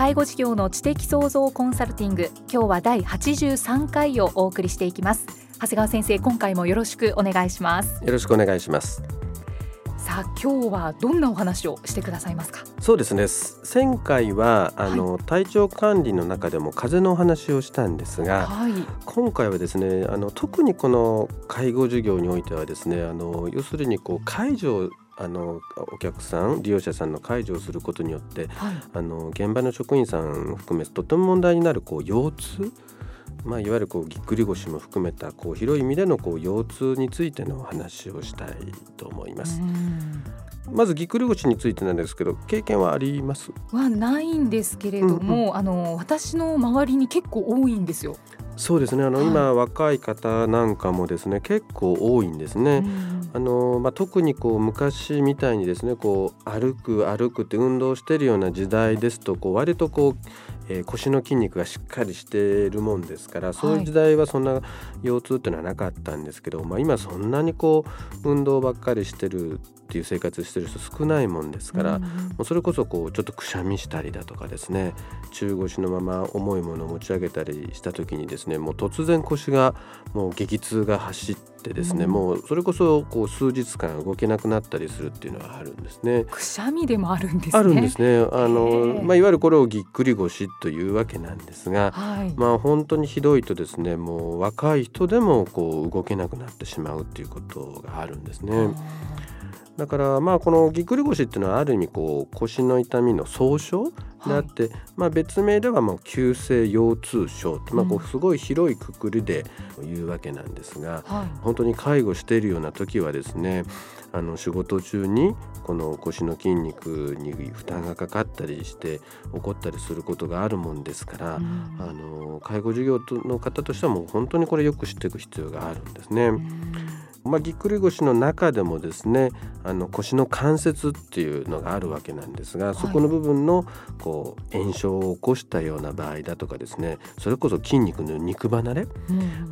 介護事業の知的創造コンサルティング今日は第83回をお送りしていきます。長谷川先生今回もよろしくお願いします。よろしくお願いします。さあ今日はどんなお話をしてくださいますか？そうですね。前回はあの、はい、体調管理の中でも風邪のお話をしたんですが、はい、今回はですねあの特にこの介護事業においてはですねあの要するにこう介助あのお客さん利用者さんの介助をすることによって、はい、あの現場の職員さん含めとても問題になるこう腰痛。まあ、いわゆるこうぎっくり腰も含めたこう広い意味でのこう腰痛についてのお話をしたいと思います。まずぎっくり腰についてなんですけど経験はあります？はないんですけれども、うんうん、あの私の周りに結構多いんですよ。そうですね。あの、はい、今若い方なんかもですね結構多いんですね。あのまあ、特にこう昔みたいにですねこう歩く歩くって運動してるような時代ですとこう割とこう、えー、腰の筋肉がしっかりしているもんですからそういう時代はそんな腰痛っていうのはなかったんですけど、はい、まあ、今そんなにこう運動ばっかりしてるっていう生活してる人少ないもんですから、うん、もうそれこそこうちょっとくしゃみしたりだとかですね中腰のまま重いものを持ち上げたりした時にですねもう突然腰がもう激痛が走ってですね、うん、もうそれこそこう数日間動けなくなったりするっていうのはあるんですね。くしゃみでもあるんです、ね、あるんですね。あのまあいわゆるこれをぎっくり腰というわけなんですが、はい、まあ本当にひどいとですねもう若い人でもこう動けなくなってしまうっていうことがあるんですね。だからまあこのぎっくり腰っていうのはある意味こう腰の痛みの総称であって、はい、まあ、別名ではもう急性腰痛症って、まあ、こうすごい広いくくりで言うわけなんですが、うん、本当に介護しているような時はですねあの仕事中にこの腰の筋肉に負担がかかったりして起こったりすることがあるもんですから、うん、あの介護事業の方としてはもう本当にこれよく知っていく必要があるんですね。うんまあ、ぎっくり腰の中でもですねあの腰の関節っていうのがあるわけなんですがそこの部分のこう炎症を起こしたような場合だとかですねそれこそ筋肉の肉離れ、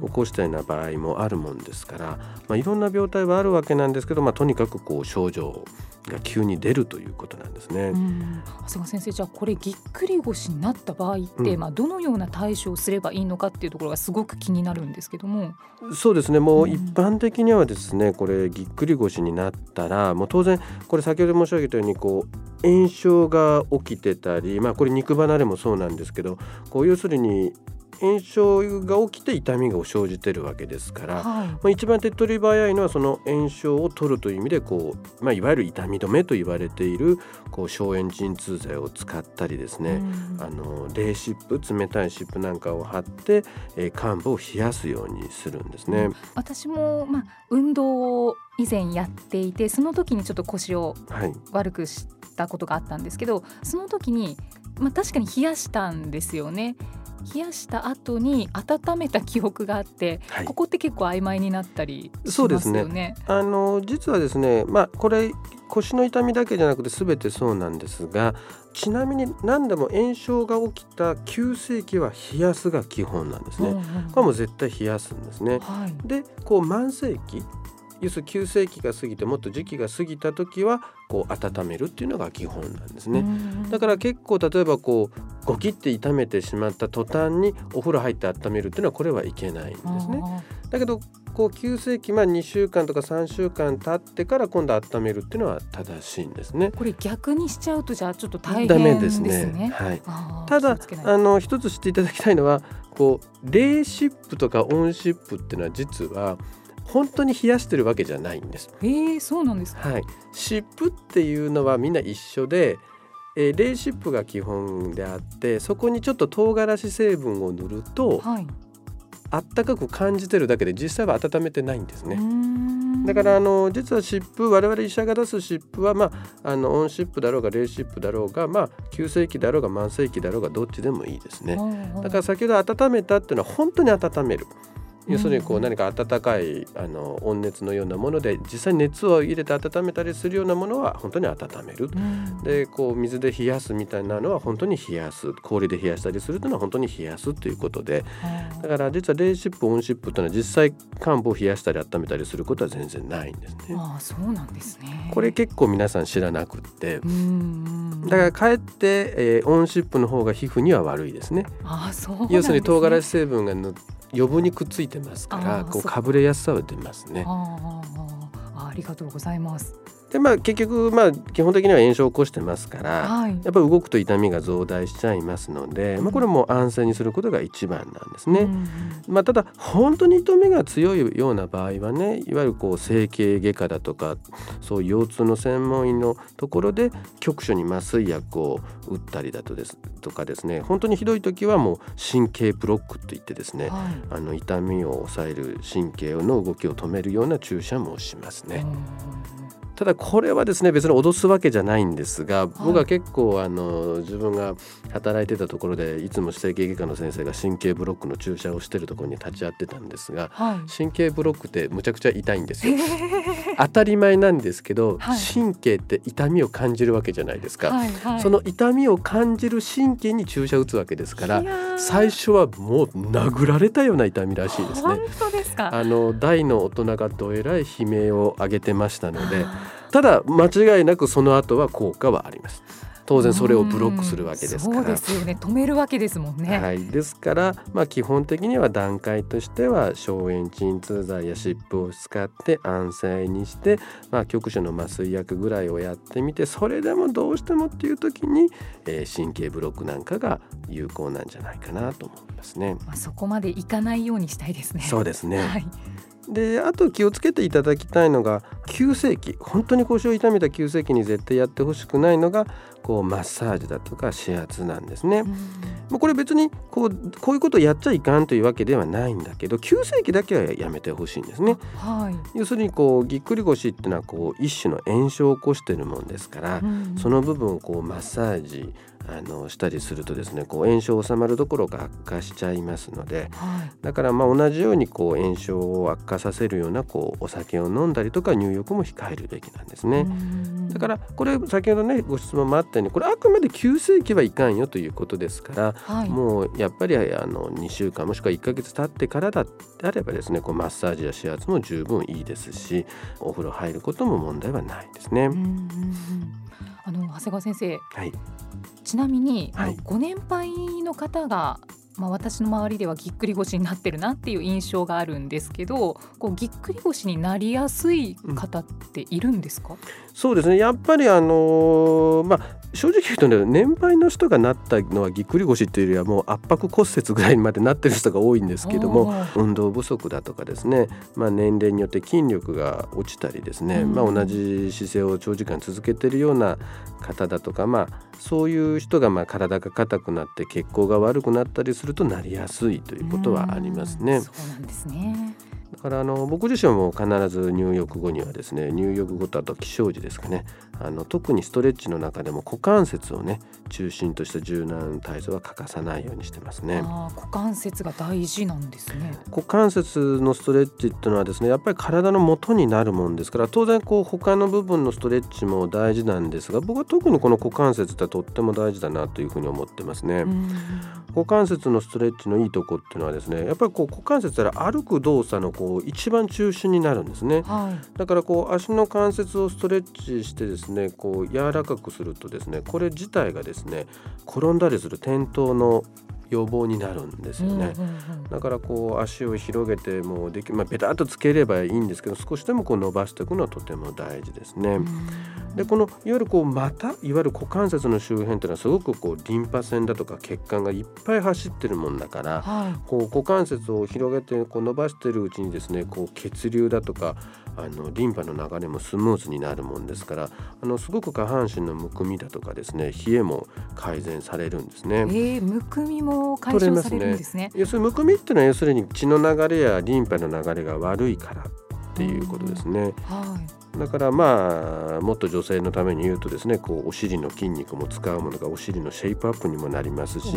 を起こしたような場合もあるもんですから、まあ、いろんな病態はあるわけなんですけど、まあ、とにかくこう症状が急に出るということなんですね。長谷川先生じゃあこれぎっくり腰になった場合って、うん、まあどのような対処をすればいいのかっていうところがすごく気になるんですけども。そうですねもう一般的にはですね、これぎっくり腰になったらもう当然これ先ほど申し上げたようにこう炎症が起きてたりまあこれ肉離れもそうなんですけどこう要するに炎症が起きて痛みが生じてるわけですから、はい。まあ、一番手っ取り早いのはその炎症を取るという意味でこう、まあ、いわゆる痛み止めと言われているこう消炎鎮痛剤を使ったりですね、うん、あの冷湿布冷たい湿布なんかを貼って、えー、患部を冷やすようにするんですね。うん、私も、まあ、運動を以前やっていてその時にちょっと腰を悪くしたことがあったんですけど、はい、その時に、まあ、確かに冷やしたんですよね。冷やした後に温めた記憶があって、はい、ここって結構曖昧になったりしますよね。そうですねあの実はですね、まあ、これ腰の痛みだけじゃなくて全てそうなんですがちなみに何でも炎症が起きた急性期は冷やすが基本なんですね。うんうん、これも絶対冷やすんですね。はい、でこう慢性期要するに急性期が過ぎてもっと時期が過ぎた時はこう温めるっていうのが基本なんですね。だから結構例えばこうゴキって痛めてしまった途端にお風呂入って温めるっていうのはこれはいけないんですね。だけどこう急性期まあ2週間とか3週間経ってから今度温めるっていうのは正しいんですね。これ逆にしちゃうとじゃあちょっと大変ですね。ですねはい。ただあの一つ知っていただきたいのはこう冷湿布とか温湿布っていうのは実は本当に冷やしてるわけじゃないんです。えー、そうなんですはい。湿布っていうのはみんな一緒で、えー、冷湿布が基本であってそこにちょっと唐辛子成分を塗ると、はい、あったかく感じてるだけで実際は温めてないんですね。だからあの実は湿布我々医者が出す湿布は、まあ、あの温湿布だろうが冷湿布だろうが、まあ、急性期だろうが慢性期だろうがどっちでもいいですね。だから先ほど温めたっていうのは本当に温める。要するにこう何か温かいあの温熱のようなもので実際に熱を入れて温めたりするようなものは本当に温める、うん、でこう水で冷やすみたいなのは本当に冷やす。氷で冷やしたりするというのは本当に冷やすということで、だから実は冷湿布温湿布というのは実際患部を冷やしたり温めたりすることは全然ないんですね。ああそうなんですね。これ結構皆さん知らなくって。だからかえって、えー、温湿布の方が皮膚には悪いですね。あそう、ね、要するに唐辛子成分が余分にくっついてますからこうかぶれやすさは出ますね。あありがとうございます。でまあ結局まあ基本的には炎症を起こしてますから、はい、やっぱり動くと痛みが増大しちゃいますので、うん、まあこれも安静にすることが一番なんですね。うん、まあただ本当に痛みが強いような場合はねいわゆるこう整形外科だとかそういう腰痛の専門医のところで局所に麻酔薬を打ったりだとですとかですね本当にひどい時はもう神経ブロックといってですね、はい、あの痛みを抑える神経の動きを止めるような注射もしますね。うんただこれはですね別に脅すわけじゃないんですが僕は結構あの自分が働いてたところでいつも整形外科の先生が神経ブロックの注射をしてるところに立ち会ってたんですが、はい、神経ブロックってむちゃくちゃ痛いんですよ。当たり前なんですけど、はい、神経って痛みを感じるわけじゃないですか、はいはい、その痛みを感じる神経に注射打つわけですから最初はもう殴られたような痛みらしいですね。あの大の大人がどえらい悲鳴を上げてましたので。ただ間違いなくその後は効果はあります。当然それをブロックするわけですから。そうですよね。止めるわけですもんね、はい、ですから、まあ、基本的には段階としては消炎鎮痛剤や湿布を使って安静にして、まあ、局所の麻酔薬ぐらいをやってみてそれでもどうしてもっていう時に、えー、神経ブロックなんかが有効なんじゃないかなと思いますね。まあ、そこまでいかないようにしたいですね。そうですね、はいであと気をつけていただきたいのが急性期本当に腰を痛めた急性期に絶対やってほしくないのがこうマッサージだとか指圧なんですね。もうこれ別にこうこういうことをやっちゃいかんというわけではないんだけど急性期だけはやめてほしいんですね。はい、要するにこうぎっくり腰っていうのはこう一種の炎症を起こしているもんですから、うん、その部分をこうマッサージあのしたりするとですねこう炎症収まるどころか悪化しちゃいますので、はい、だからまあ同じようにこう炎症を悪化させるようなこうお酒を飲んだりとか入浴も控えるべきなんですね。だからこれ先ほどねご質問もあったようにこれあくまで急性期はいかんよということですから、はい、もうやっぱりあの2週間もしくは1か月経ってからだあればですねこうマッサージや指圧も十分いいですしお風呂入ることも問題はないですね。あの長谷川先生、はい、ちなみに、はい、ご年配の方がまあ、私の周りではぎっくり腰になってるなっていう印象があるんですけどこうぎっくり腰になりやすい方っているんですか、うん、そうですね。やっぱりあのー、まあ正直言うとね年配の人がなったのはぎっくり腰っていうよりはもう圧迫骨折ぐらいまでなってる人が多いんですけども運動不足だとかですね、まあ、年齢によって筋力が落ちたりですね、うん、まあ、同じ姿勢を長時間続けてるような方だとかまあそういう人がまあ体が硬くなって血行が悪くなったりするとなりやすいということはありますね。そうなんですねからあの僕自身も必ず入浴後にはですね入浴後とあと起床時ですかね。あの特にストレッチの中でも股関節をね中心とした柔軟体操は欠かさないようにしてますね。股関節が大事なんですね。股関節のストレッチっていうのはですねやっぱり体の元になるもんですから当然こう他の部分のストレッチも大事なんですが僕は特にこの股関節ってとっても大事だなというふうに思ってますね。股関節のストレッチのいいとこっていうのはですねやっぱりこう股関節から歩く動作のこう一番中心になるんですね、はい、だからこう足の関節をストレッチしてですねこう柔らかくするとですねこれ自体がですね転んだりする転倒の予防になるんですよね、だからこう足を広げてもうできまあベタっとつければいいんですけど少しでもこう伸ばしていくのはとても大事ですね。でこのいわゆるこう股いわゆる股関節の周辺っていうのはすごくこうリンパ腺だとか血管がいっぱい走ってるもんだから、はい、こう股関節を広げてこう伸ばしてるうちにですねこう血流だとかあのリンパの流れもスムーズになるもんですからあのすごく下半身のむくみだとかですね冷えも改善されるんですね。えー、むくみも解消されるんですね。要するにむくみっていうのは要するに血の流れやリンパの流れが悪いからっていうことですね。はい、だからまあもっと女性のために言うとですねこうお尻の筋肉も使うものがお尻のシェイプアップにもなりますし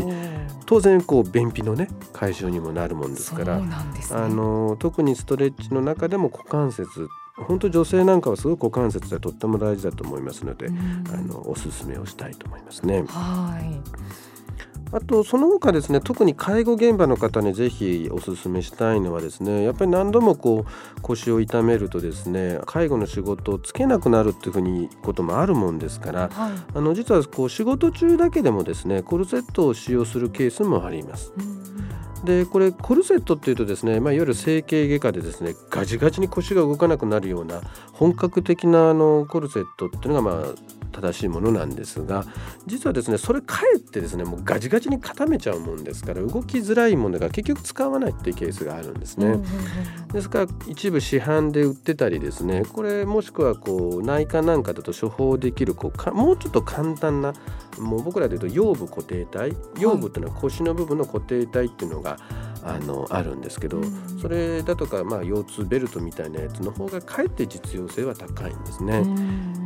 当然こう便秘のね解消にもなるもんですから、ね、あの特にストレッチの中でも股関節本当女性なんかはすごく股関節でとっても大事だと思いますので、あのおすすめをしたいと思いますね。はいあとその他ですね特に介護現場の方にぜひお勧めしたいのはですねやっぱり何度もこう腰を痛めるとですね介護の仕事をつけなくなるっていうふうにこともあるもんですから、はい、あの実はこう仕事中だけでもですねコルセットを使用するケースもあります。でこれコルセットっていうとですね、まあ、いわゆる整形外科でですねガチガチに腰が動かなくなるような本格的なあのコルセットっていうのがまあ正しいものなんですが実はですねそれかえってですねもうガチガチに固めちゃうもんですから動きづらいものが結局使わないっていうケースがあるんですね。ですから一部市販で売ってたりですねこれもしくはこう内科なんかだと処方できるこうかもうちょっと簡単なもう僕らで言うと腰部固定体？腰部っていうのは腰の部分の固定体っていうのが、あのあるんですけど、それだとか、まあ、腰痛ベルトみたいなやつの方がかえって実用性は高いんですね。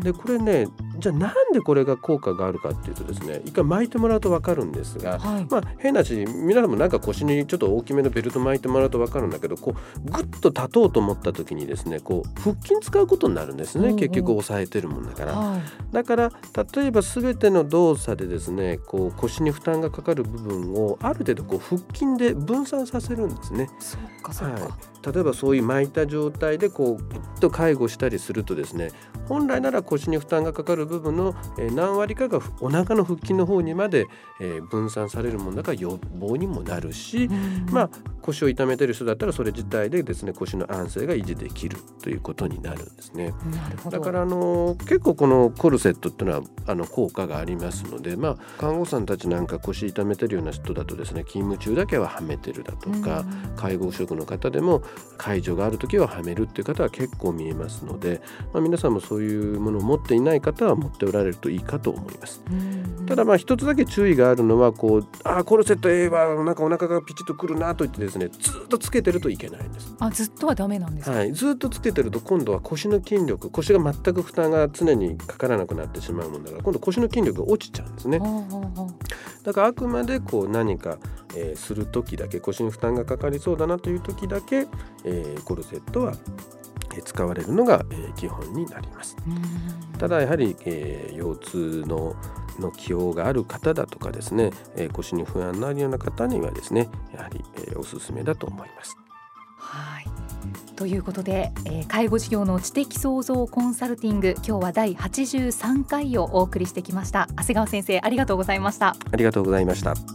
でこれねじゃあなんでこれが効果があるかっていうとですね一回巻いてもらうと分かるんですが、はい、まあ変なし皆さんもなんか腰にちょっと大きめのベルト巻いてもらうと分かるんだけどこうグッと立とうと思った時にですねこう腹筋使うことになるんですね、結局押さえてるもんだから。はい、だから例えば全ての動作でですねこう腰に負担がかかる部分をある程度こう腹筋で分散させるんですね。そうかそうか、はい例えばそういう巻いた状態でこうぐっと介護したりするとですね本来なら腰に負担がかかる部分の何割かがお腹の腹筋の方にまで分散されるものだから予防にもなるし、まあ腰を痛めてる人だったらそれ自体でですね腰の安静が維持できるということになるんですね。だからあの結構このコルセットっていうのはあの効果がありますので、まあ、看護師さんたちなんか腰痛めてるような人だとですね勤務中だけははめてるだとか、介護職の方でも介助がある時ははめるっていう方は結構見えますので、まあ、皆さんもそういうものを持っていない方は持っておられるといいかと思います。ただまあ一つだけ注意があるのはこうあコルセット A はなんかお腹がピチッとくるなと言ってですねずっとつけてるといけないんです。あずっとはダメなんですはい、ずっとつけてると今度は腰の筋力腰が全く負担が常にかからなくなってしまうもんだから今度腰の筋力が落ちちゃうんですね。だからあくまでこう何か、えー、する時だけ腰に負担がかかりそうだなという時だけ、えー、コルセットは使われるのが、え基本になります。ただやはり、えー、腰痛のの起用がある方だとかですね、えー、腰に不安のあるような方にはですねやはり、えー、おすすめだと思います。はい。ということで、えー、介護事業の知的創造コンサルティング今日は第83回をお送りしてきました。長谷川先生ありがとうございました。ありがとうございました